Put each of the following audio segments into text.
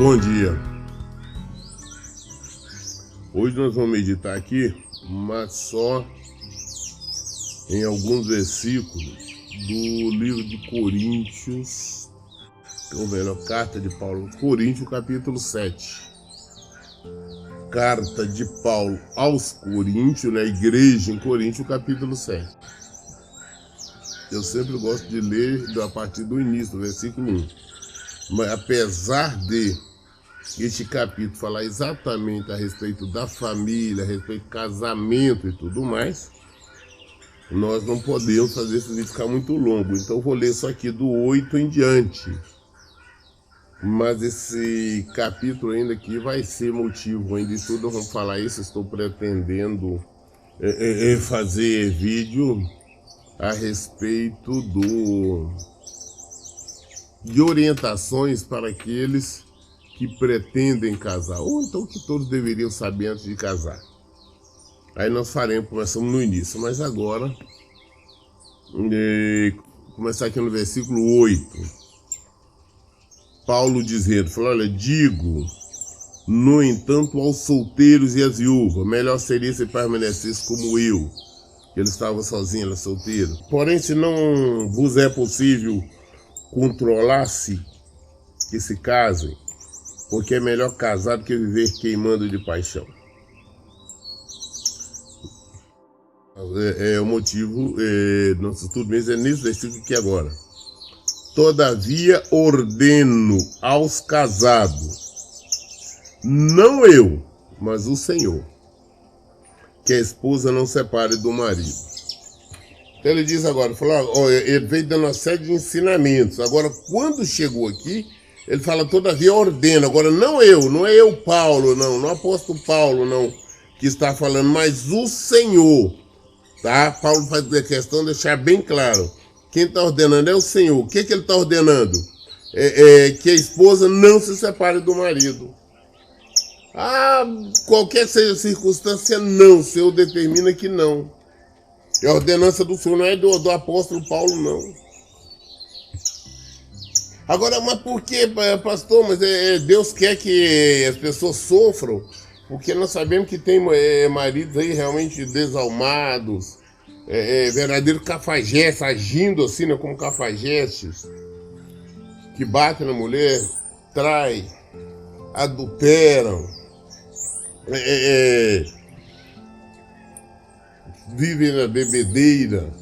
Bom dia. Hoje nós vamos meditar aqui, mas só em alguns versículos do livro de Coríntios, ou melhor, carta de Paulo, Coríntios, capítulo 7. Carta de Paulo aos Coríntios, na igreja em Coríntios, capítulo 7. Eu sempre gosto de ler a partir do início, do versículo 1. Mas apesar de este capítulo falar exatamente a respeito da família, a respeito do casamento e tudo mais, nós não podemos fazer esse vídeo ficar muito longo. Então vou ler só aqui do 8 em diante. Mas esse capítulo ainda aqui vai ser motivo ainda de tudo, vamos falar isso, estou pretendendo é, é, é fazer vídeo a respeito do de orientações para aqueles que pretendem casar, ou então que todos deveriam saber antes de casar. Aí nós faremos, começamos no início, mas agora, é, começar aqui no versículo 8. Paulo dizendo, falou, olha, digo, no entanto, aos solteiros e às viúvas, melhor seria se permanecesse como eu, ele estava sozinho, ele solteiro. Porém, se não vos é possível controlar-se que se casem, porque é melhor casar do que viver queimando de paixão. É, é o motivo, é, nosso estudo mesmo é nesse versículo aqui agora. Todavia ordeno aos casados, não eu, mas o Senhor, que a esposa não separe do marido então ele diz agora, falou, ó, ele veio dando uma série de ensinamentos. Agora, quando chegou aqui, ele fala, todavia ordena. Agora, não eu, não é eu, Paulo, não, não é apóstolo Paulo, não, que está falando, mas o Senhor. Tá? Paulo faz questão de deixar bem claro. Quem está ordenando é o Senhor. O que, que ele está ordenando? É, é, que a esposa não se separe do marido. Ah, qualquer seja a circunstância, não. O Senhor determina que não. E a ordenança do Senhor não é do, do apóstolo Paulo, não. Agora, mas por que, pastor? Mas é, é, Deus quer que as pessoas sofram, porque nós sabemos que tem é, maridos aí realmente desalmados, é, é, verdadeiros cafajestes, agindo assim, né, como cafajestes, que batem na mulher, traem, adulteram, é, é, é vivem na bebedeira,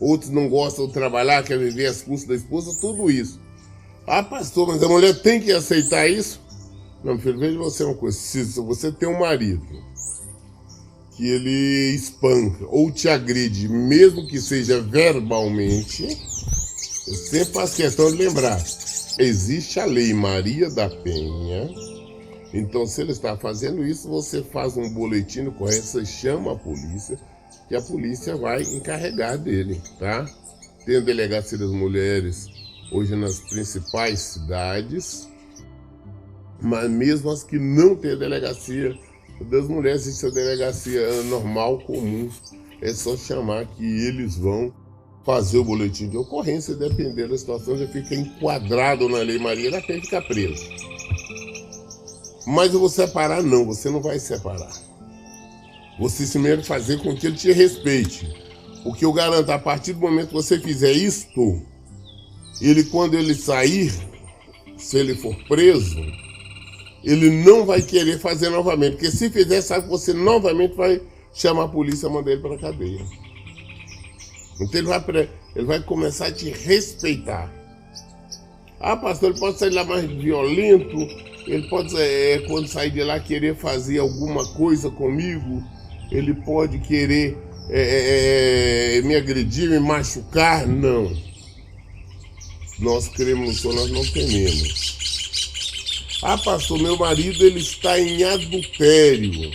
outros não gostam de trabalhar, querem viver às custas da esposa, tudo isso. Ah, pastor, mas a mulher tem que aceitar isso? Não, filho, veja você uma coisa. Se você tem um marido que ele espanca ou te agride, mesmo que seja verbalmente, eu sempre faço questão de lembrar. Existe a lei Maria da Penha. Então, se ele está fazendo isso, você faz um boletim correto, você chama a polícia, que a polícia vai encarregar dele, tá? Tem a delegacia das mulheres hoje nas principais cidades, mas mesmo as que não têm delegacia das mulheres, isso é delegacia normal, comum, é só chamar que eles vão fazer o boletim de ocorrência, dependendo da situação, já fica enquadrado na Lei Maria, até ficar preso. Mas eu vou separar, não, você não vai separar. Você primeiro fazer com que ele te respeite. O que eu garanto, a partir do momento que você fizer isto, ele quando ele sair, se ele for preso, ele não vai querer fazer novamente. Porque se fizer, sabe que você novamente vai chamar a polícia e mandar ele para a cadeia. Então ele vai, ele vai começar a te respeitar. Ah, pastor, ele pode sair lá mais violento, ele pode, é, quando sair de lá, querer fazer alguma coisa comigo ele pode querer é, é, é, me agredir, me machucar? Não. Nós cremos Senhor, nós não tememos. Ah, pastor, meu marido ele está em adultério.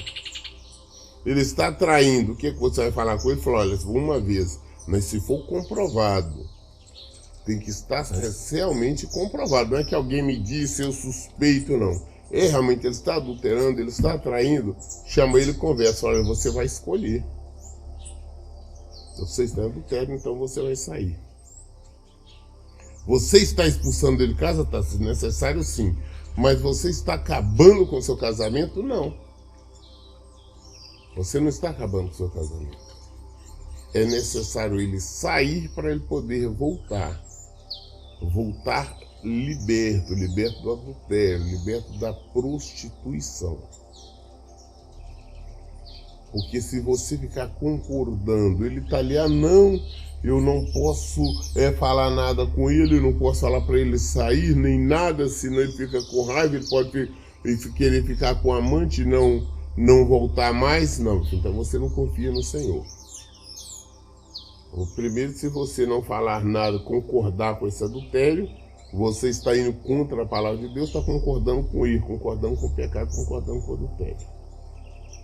Ele está traindo. O que, que você vai falar com ele? Ele falou, olha, uma vez, mas se for comprovado, tem que estar realmente comprovado. Não é que alguém me disse, eu suspeito, não. É, realmente ele está adulterando, ele está traindo, chama ele e conversa, olha, você vai escolher. Você está adultério, então você vai sair. Você está expulsando ele de casa? Está necessário sim. Mas você está acabando com o seu casamento? Não. Você não está acabando com o seu casamento. É necessário ele sair para ele poder voltar. Voltar liberto, liberto do adultério, liberto da prostituição. Porque se você ficar concordando, ele está ali, ah não, eu não posso é, falar nada com ele, não posso falar para ele sair, nem nada, senão ele fica com raiva, ele pode querer ficar com amante e não, não voltar mais. Não, então você não confia no Senhor. O primeiro, se você não falar nada, concordar com esse adultério, você está indo contra a palavra de Deus, está concordando com ele, concordando com o pecado, concordando com o adultério.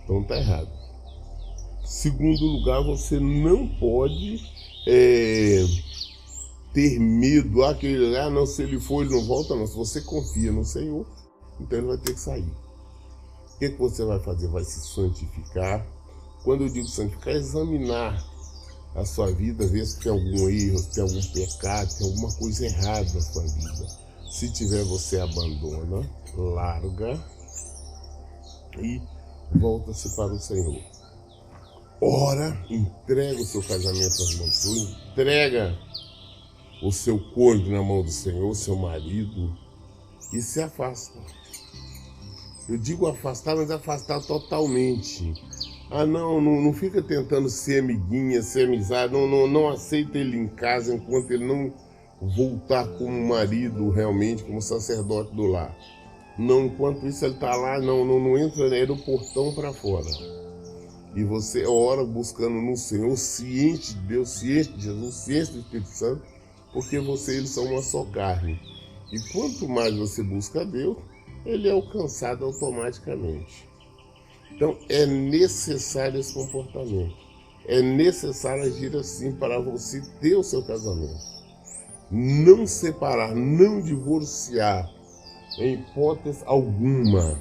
Então está errado. Segundo lugar, você não pode é, ter medo. Ah, ah, não, se ele for, ele não volta, não. Se você confia no Senhor, então ele vai ter que sair. O que, que você vai fazer? Vai se santificar. Quando eu digo santificar, é examinar a sua vida, ver se tem algum erro, se tem algum pecado, se tem alguma coisa errada na sua vida. Se tiver, você abandona, larga e volta-se para o Senhor. Ora, entrega o seu casamento às mãos do Senhor, entrega o seu corpo na mão do Senhor, seu marido, e se afasta. Eu digo afastar, mas afastar totalmente. Ah, não, não, não fica tentando ser amiguinha, ser amizade, não, não, não aceita ele em casa enquanto ele não voltar como marido realmente, como sacerdote do lar. Não, enquanto isso ele está lá, não, não, não entra, é do portão para fora. E você ora buscando no Senhor, ciente de Deus, ciente de Jesus, ciente do Espírito Santo, porque você e ele são uma só carne. E quanto mais você busca Deus, ele é alcançado automaticamente. Então é necessário esse comportamento. É necessário agir assim para você ter o seu casamento. Não separar, não divorciar, em hipótese alguma,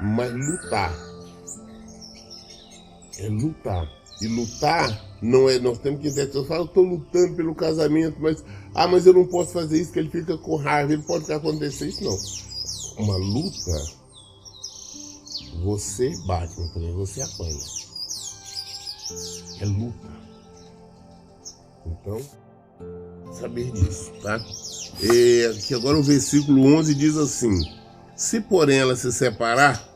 mas lutar. É lutar. E lutar não é. Nós temos que entender. Eu falo, estou lutando pelo casamento, mas. Ah, mas eu não posso fazer isso, que ele fica com raiva, ele pode acontecer isso. Não. Uma luta você bate, mas também você apanha. É luta. Então, saber disso, tá? E aqui agora o versículo 11 diz assim: Se porém ela se separar,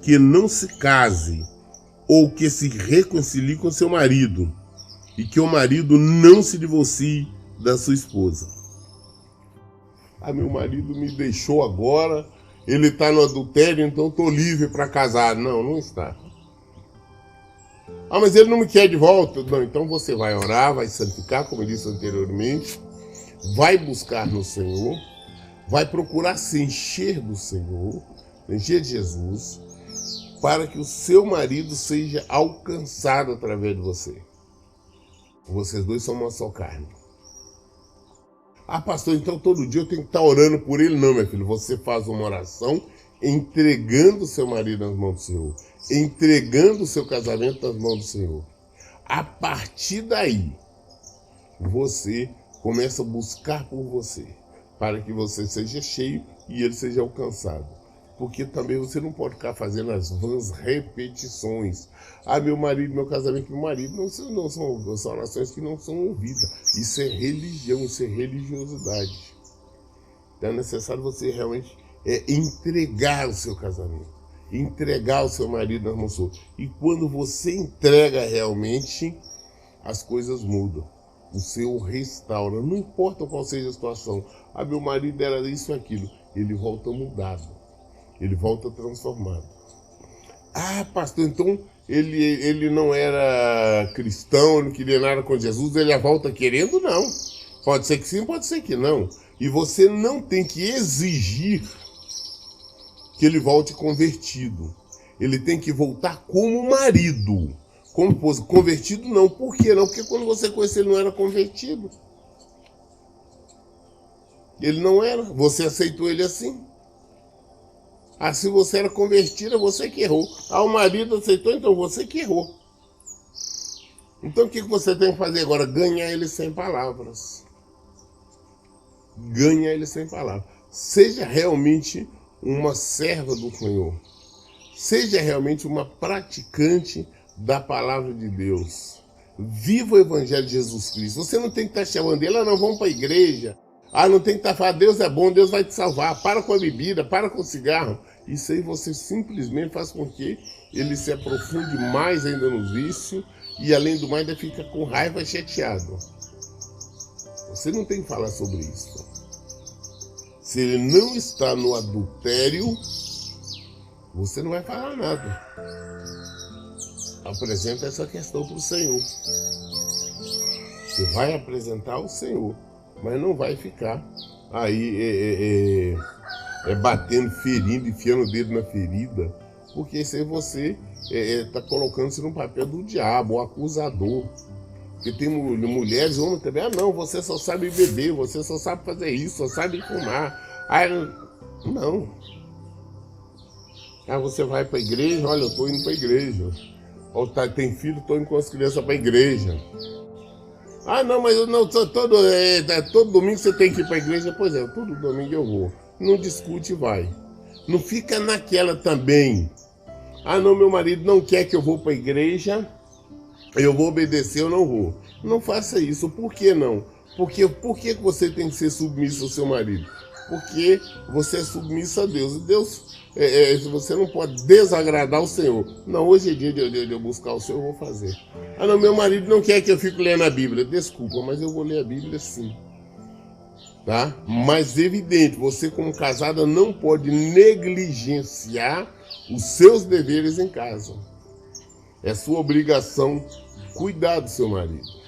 que não se case ou que se reconcilie com seu marido, e que o marido não se divorcie da sua esposa. Ah, meu marido me deixou agora, ele está no adultério, então estou livre para casar. Não, não está. Ah, mas ele não me quer de volta. Não, então você vai orar, vai santificar, como eu disse anteriormente, vai buscar no Senhor, vai procurar se encher do Senhor, encher de Jesus, para que o seu marido seja alcançado através de você. Vocês dois são uma só carne. Ah, pastor, então todo dia eu tenho que estar orando por ele. Não, meu filho, você faz uma oração entregando o seu marido nas mãos do Senhor, entregando o seu casamento nas mãos do Senhor. A partir daí, você começa a buscar por você, para que você seja cheio e ele seja alcançado porque também você não pode ficar fazendo as vãs repetições. Ah, meu marido, meu casamento, meu marido, não, não são, são orações que não são ouvidas. Isso é religião, isso é religiosidade. Então é necessário você realmente é, entregar o seu casamento, entregar o seu marido nas mãos E quando você entrega realmente, as coisas mudam. O seu restaura. Não importa qual seja a situação. Ah, meu marido era isso e aquilo. Ele volta mudado ele volta transformado. Ah, pastor, então ele, ele não era cristão, não queria nada com Jesus, ele volta querendo? Não. Pode ser que sim, pode ser que não. E você não tem que exigir que ele volte convertido. Ele tem que voltar como marido. Como. Convertido não. Por que não? Porque quando você conheceu ele não era convertido. Ele não era. Você aceitou ele assim. Ah, se você era convertida, você que errou. Ah, o marido aceitou, então você que errou. Então o que você tem que fazer agora? Ganhar ele sem palavras. Ganha ele sem palavras. seja realmente uma serva do Senhor. Seja realmente uma praticante da palavra de Deus. Viva o Evangelho de Jesus Cristo. Você não tem que estar chamando ele, ah, não, vamos para a igreja. Ah, não tem que estar falando, Deus é bom, Deus vai te salvar. Para com a bebida, para com o cigarro. Isso aí você simplesmente faz com que ele se aprofunde mais ainda no vício e, além do mais, ainda fica com raiva chateado. Você não tem que falar sobre isso. Se ele não está no adultério, você não vai falar nada. Apresenta essa questão para o Senhor. Você vai apresentar ao Senhor, mas não vai ficar aí é, é, é, é batendo, ferindo, enfiando o dedo na ferida, porque isso aí você está é, é, colocando-se no papel do diabo, o acusador. Porque tem mulheres, homens também, ah não, você só sabe beber, você só sabe fazer isso, só sabe fumar. Ah, não. Ah, você vai para a igreja? Olha, eu estou indo para a igreja. Ou tá, tem filho, estou indo com as crianças para a igreja. Ah, não, mas eu não todo, é, é, todo domingo você tem que ir para a igreja. Pois é, todo domingo eu vou. Não discute, vai. Não fica naquela também. Ah, não, meu marido não quer que eu vou para a igreja. Eu vou obedecer, eu não vou. Não faça isso. Por que não? Porque por que você tem que ser submisso ao seu marido? Porque você é submisso a Deus. E Deus é, é, você não pode desagradar o Senhor. Não, hoje é dia de, de, de, eu buscar o Senhor, eu vou fazer. Ah, não, meu marido não quer que eu fique lendo a Bíblia. Desculpa, mas eu vou ler a Bíblia sim. Tá? Mas evidente, você como casada não pode negligenciar os seus deveres em casa. É sua obrigação cuidar do seu marido.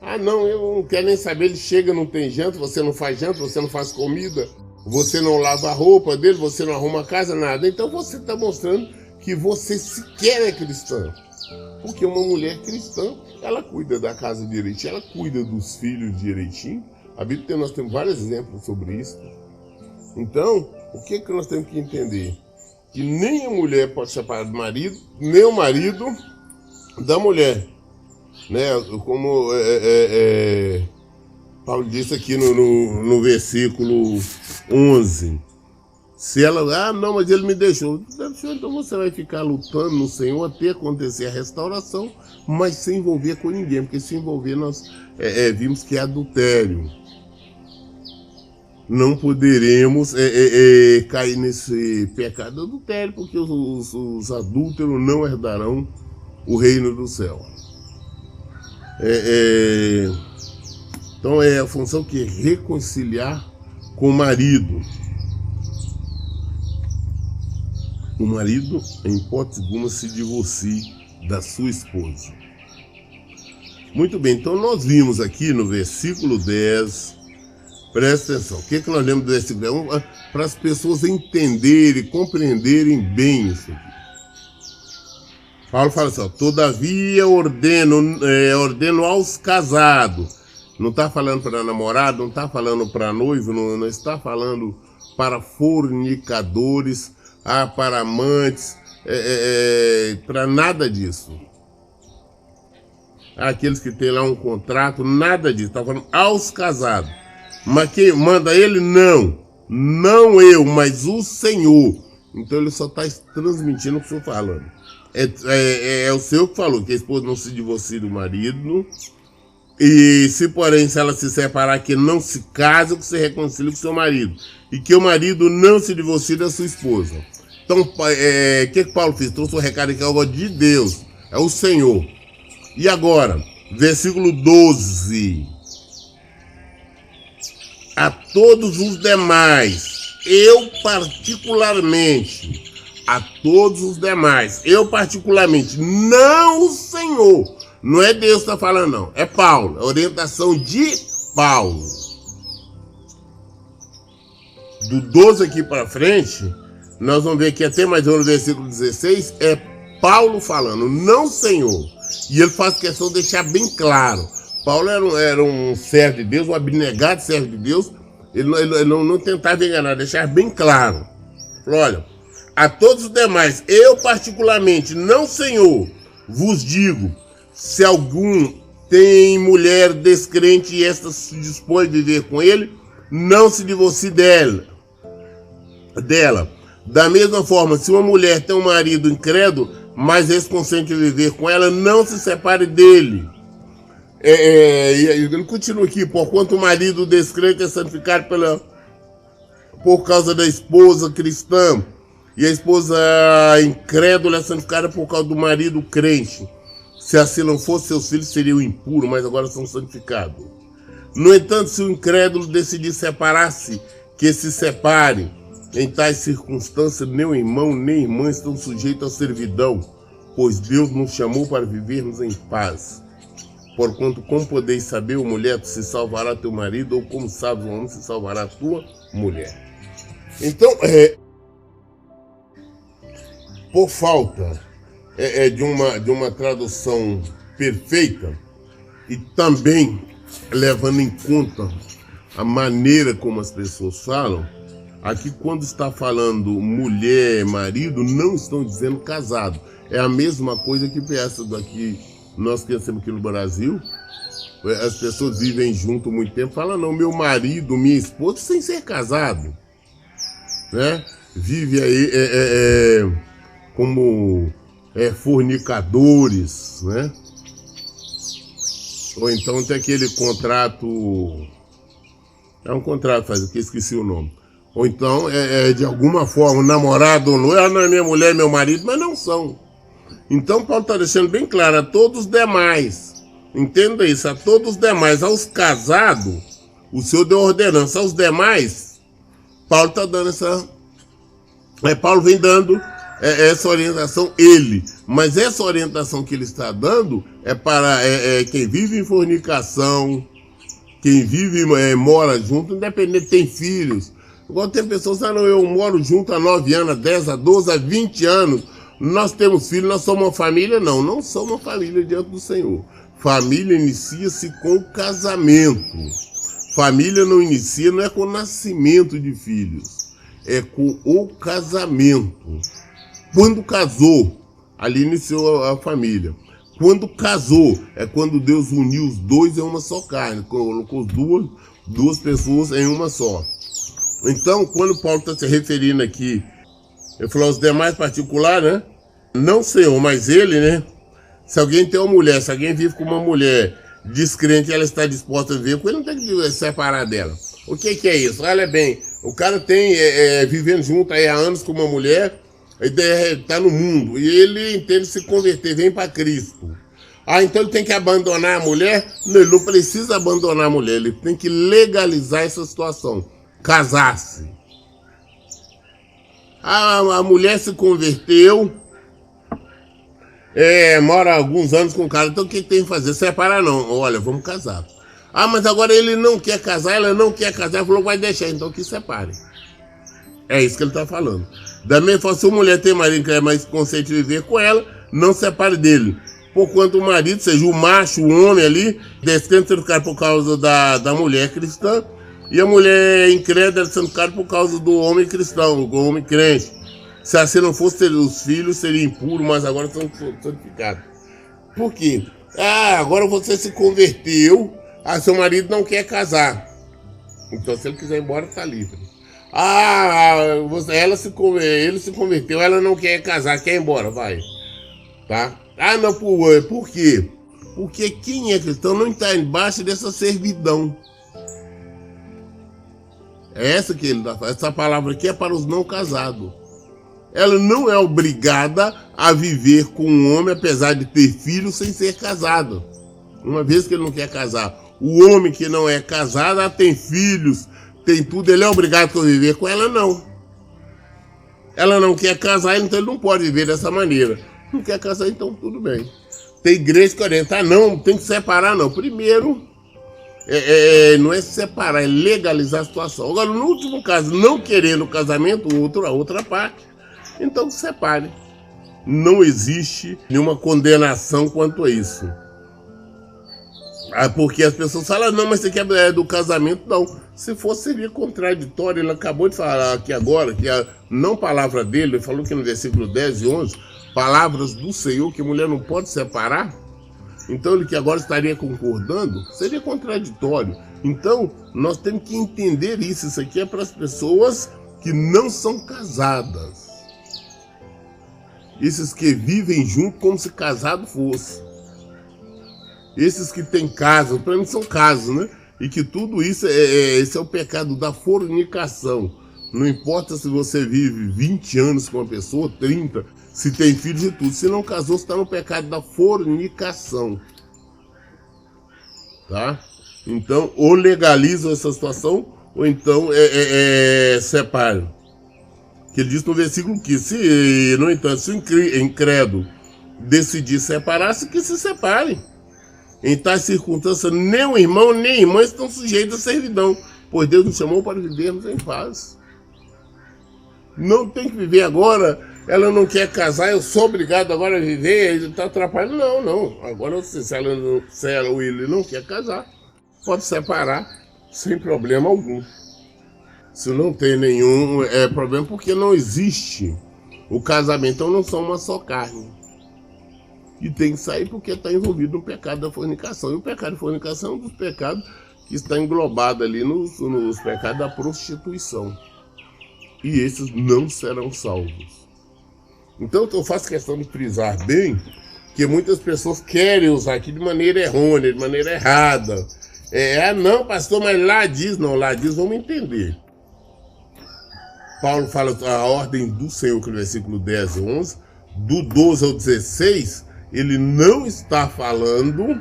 Ah, não, eu não quero nem saber. Ele chega, não tem janta, você não faz janta, você não faz comida. Você não lava a roupa dele, você não arruma a casa, nada. Então você está mostrando que você sequer é cristã. Porque uma mulher cristã, ela cuida da casa direitinho, ela cuida dos filhos direitinho. A Bíblia nós temos vários exemplos sobre isso. Então, o que, que nós temos que entender? Que nem a mulher pode separar do marido, nem o marido da mulher. Né? Como é, é, é, Paulo disse aqui no, no, no versículo 11. Se ela, ah, não, mas ele me deixou. Então você vai ficar lutando no Senhor até acontecer a restauração, mas sem envolver com ninguém, porque se envolver nós é, é, vimos que é adultério. Não poderemos é, é, é cair nesse pecado adultério, porque os, os, os, adúlteros não herdarão o reino do céu. É, é então é a função que é reconciliar com o marido. O marido, em hipótese alguma, se divorcie da sua esposa. Muito bem, então nós vimos aqui no versículo 10, presta atenção, o que, é que nós lemos do versículo 10? Para as pessoas entenderem, compreenderem bem isso aqui. Paulo fala assim, ó, todavia ordeno, é, ordeno aos casados não está falando para namorado, não está falando para noivo, não, não, está falando para fornicadores, ah, para amantes, é, é, para nada disso. Aqueles que têm lá um contrato, nada disso. Está falando aos casados. Mas quem manda ele? Não. Não eu, mas o Senhor. Então ele só está transmitindo o que eu estou falando. É, é, é, o Senhor que falou que a esposa não se divorcie do marido e se, porém, se ela se separar, que não se case, que se reconcilie com seu marido. E que o marido não se divorcie da sua esposa. Então, o é, que, que Paulo fez? Trouxe o recado aqui, é o de Deus, é o Senhor. E agora, versículo 12. A todos os demais, eu particularmente, a todos os demais, eu particularmente, não o Senhor, não é Deus que está falando, não. É Paulo. A orientação de Paulo. Do 12 aqui para frente, nós vamos ver que até mais um versículo 16, é Paulo falando, não Senhor. E ele faz questão de deixar bem claro. Paulo era era um servo de Deus, um abnegado servo de Deus. Ele, ele, ele não, não tentava enganar, deixar bem claro. Falou, olha, a todos os demais, eu particularmente, não Senhor, vos digo, se algum tem mulher descrente e esta se dispõe a viver com ele, não se divorcie dela. dela. Da mesma forma, se uma mulher tem um marido incrédulo, mas esse consente viver com ela, não se separe dele. É, é, ele continua aqui, porquanto o marido descrente é santificado pela, por causa da esposa cristã, e a esposa incrédula é santificada por causa do marido crente. Se assim não fosse, seus filhos seriam impuros, mas agora são santificados. No entanto, se o incrédulo decidir separar-se, que se separe. Em tais circunstâncias, nem o irmão nem irmã estão sujeitos à servidão, pois Deus nos chamou para vivermos em paz. Porquanto, como podeis saber, o mulher se salvará teu marido, ou como sabes, o homem se salvará tua mulher. Então, é, por falta é, é, de, uma, de uma tradução perfeita e também levando em conta a maneira como as pessoas falam, aqui quando está falando mulher, marido, não estão dizendo casado. É a mesma coisa que essa daqui, nós conhecemos aqui no Brasil. As pessoas vivem junto muito tempo, falam, não, meu marido, minha esposa, sem ser casado. Né? Vive aí é, é, é, como é, fornicadores, né? Ou então tem aquele contrato. É um contrato, faz que esqueci o nome. Ou então é, é de alguma forma namorado ou ela não é minha mulher, meu marido, mas não são. Então Paulo está deixando bem claro a todos os demais. Entenda isso, a todos os demais, aos casados, o Senhor deu ordenança. Aos demais, Paulo está dando essa. É, Paulo vem dando é, essa orientação ele. Mas essa orientação que ele está dando é para é, é, quem vive em fornicação, quem vive, é, mora junto, independente, tem filhos. Igual tem pessoas que ah, não, eu moro junto há 9 anos, 10, a 12, a 20 anos. Nós temos filhos, nós somos uma família. Não, não somos uma família diante do Senhor. Família inicia-se com o casamento. Família não inicia, não é com o nascimento de filhos, é com o casamento. Quando casou, ali iniciou a família. Quando casou, é quando Deus uniu os dois em uma só carne, colocou duas, duas pessoas em uma só. Então, quando Paulo está se referindo aqui, ele falou os demais particulares, né? Não Senhor, mas ele, né? Se alguém tem uma mulher, se alguém vive com uma mulher descrente ela está disposta a viver com ele, não tem que separar dela. O que, que é isso? Olha bem, o cara tem, é, é, vivendo junto aí há anos com uma mulher, está no mundo e ele entende se converter, vem para Cristo. Ah, então ele tem que abandonar a mulher? Não, ele não precisa abandonar a mulher, ele tem que legalizar essa situação, casar-se. Ah, a mulher se converteu, é, mora alguns anos com o cara, então o que tem que fazer? Separar não, olha, vamos casar. Ah, mas agora ele não quer casar, ela não quer casar, falou vai deixar, então que separe. É isso que ele está falando. Da mesma forma, se a mulher tem marido que é mais consciente de viver com ela, não separe dele. Porquanto o marido, seja o macho, o homem ali, descrente sendo caro por causa da, da mulher cristã, e a mulher incrédula sendo caro por causa do homem cristão, do homem crente. Se assim não fosse, os filhos seriam impuros, mas agora são santificados. Por quê? Ah, agora você se converteu, ah, seu marido não quer casar. Então, se ele quiser ir embora, está livre. Ah, ela se, ele se converteu, ela não quer casar, quer ir embora, vai. Tá? Ah, não, por, por quê? Porque quem é cristão não está embaixo dessa servidão. É essa que ele está falando. Essa palavra aqui é para os não casados. Ela não é obrigada a viver com um homem, apesar de ter filhos, sem ser casado. Uma vez que ele não quer casar. O homem que não é casado tem filhos, tem tudo, ele é obrigado a conviver com ela, não. Ela não quer casar, então ele não pode viver dessa maneira. Não quer casar, então tudo bem. Tem igreja que orienta, ah, não, tem que separar, não. Primeiro, é, é, é, não é separar, é legalizar a situação. Agora, no último caso, não querendo o casamento, outro, a outra parte, então separe. Não existe nenhuma condenação quanto a isso. Ah, porque as pessoas falam, não, mas você quer é do casamento? Não. Se fosse, seria contraditório. Ele acabou de falar aqui agora, que a não palavra dele, ele falou que no versículo 10 e 11, palavras do Senhor, que mulher não pode separar. Então ele que agora estaria concordando seria contraditório. Então nós temos que entender isso. Isso aqui é para as pessoas que não são casadas. Esses que vivem junto como se casado fosse. Esses que têm casa, para mim são casos, né? E que tudo isso é, é, esse é o pecado da fornicação. Não importa se você vive 20 anos com uma pessoa, 30, se tem filhos e tudo. Se não casou, você está no pecado da fornicação. Tá? Então, ou legalizam essa situação, ou então é, é, é, separam. Que ele diz no versículo que se, no entanto, se o incrédulo decidir separar-se, que se separem. Em tais circunstâncias, nem o irmão nem a irmã estão sujeitos à servidão, pois Deus nos chamou para vivermos em paz. Não tem que viver agora, ela não quer casar, eu sou obrigado agora a viver, ele está atrapalhando. Não, não. Agora, se ela, não, se ela ou ele não quer casar, pode separar sem problema algum. Se não tem nenhum é, problema, porque não existe o casamento, então não são uma só carne. E tem que sair porque está envolvido no pecado da fornicação. E o pecado da fornicação é um dos pecados que está englobado ali nos, nos pecados da prostituição. E esses não serão salvos. Então eu faço questão de frisar bem que muitas pessoas querem usar aqui de maneira errônea, de maneira errada. É, ah, não, pastor, mas lá diz, não, lá diz, vamos entender. Paulo fala a ordem do Senhor, que no versículo 10 e 11, do 12 ao 16, ele não está falando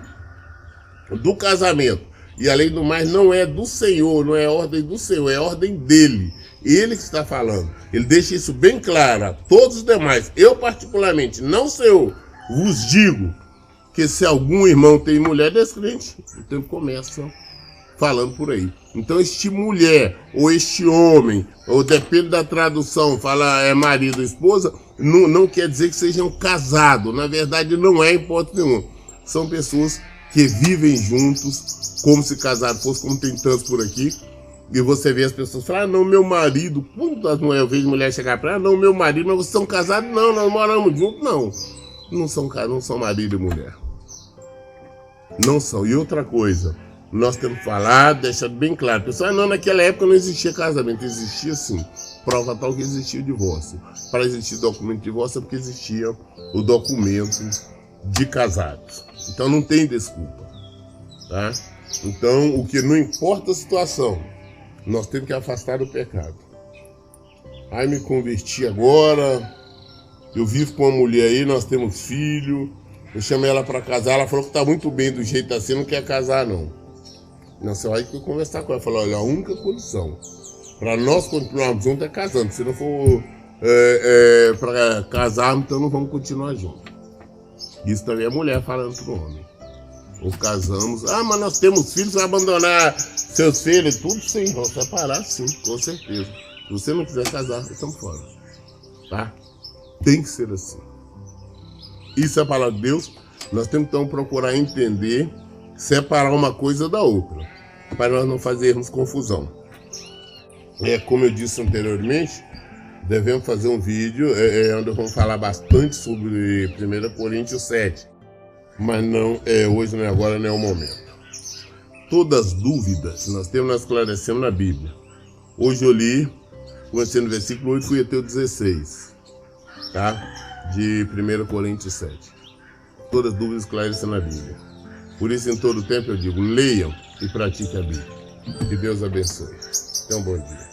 do casamento. E além do mais, não é do Senhor, não é ordem do Senhor, é ordem dele. Ele que está falando. Ele deixa isso bem claro a todos os demais. Eu, particularmente, não Senhor, vos digo que se algum irmão tem mulher descrente, então começa falando por aí. Então este mulher ou este homem, ou depende da tradução, fala é marido ou esposa, não, não quer dizer que sejam casados. Na verdade, não é hipótese nenhuma. São pessoas que vivem juntos, como se casado fosse, como tem tantos por aqui. E você vê as pessoas falar, ah, não, meu marido. Quantas mulheres eu vejo mulher chegar para ah, não, meu marido, mas vocês são casados? Não, nós moramos juntos, não. Não são, não são marido e mulher. Não são. E outra coisa, nós temos falado, deixado bem claro. Pessoal, não, naquela época não existia casamento, existia sim. Prova tal que existia o divórcio. Para existir documento de divórcio é porque existia o documento de casados. Então não tem desculpa. Tá? Então, o que não importa a situação, nós temos que afastar o pecado. Ai, me converti agora, eu vivo com uma mulher aí, nós temos filho, eu chamei ela para casar, ela falou que tá muito bem do jeito assim, não quer casar não. Não, você vai conversar com ela, falou, olha, a única condição para nós continuarmos juntos é casando, se não for é, é, para casar, então não vamos continuar juntos. Isso também é mulher falando pro homem. Ou casamos, ah, mas nós temos filhos, vai abandonar seus filhos, tudo sim, vão separar sim, com certeza. Se você não quiser casar, estamos fora. Tá? Tem que ser assim. Isso é a palavra de Deus. Nós temos então procurar entender, separar uma coisa da outra, para nós não fazermos confusão. É como eu disse anteriormente, devemos fazer um vídeo é, é onde vamos falar bastante sobre 1 Coríntios 7. Mas não é hoje, não é agora, não é o momento. Todas as dúvidas nós temos, nós esclarecemos na Bíblia. Hoje eu li, comecei no versículo 8, fui até o 16. Tá? de 1 Coríntios 7. Todas as dúvidas esclarecem na Bíblia. Por isso, em todo tempo, eu digo: leiam e pratiquem a Bíblia. Que Deus abençoe. Tenham um bom dia.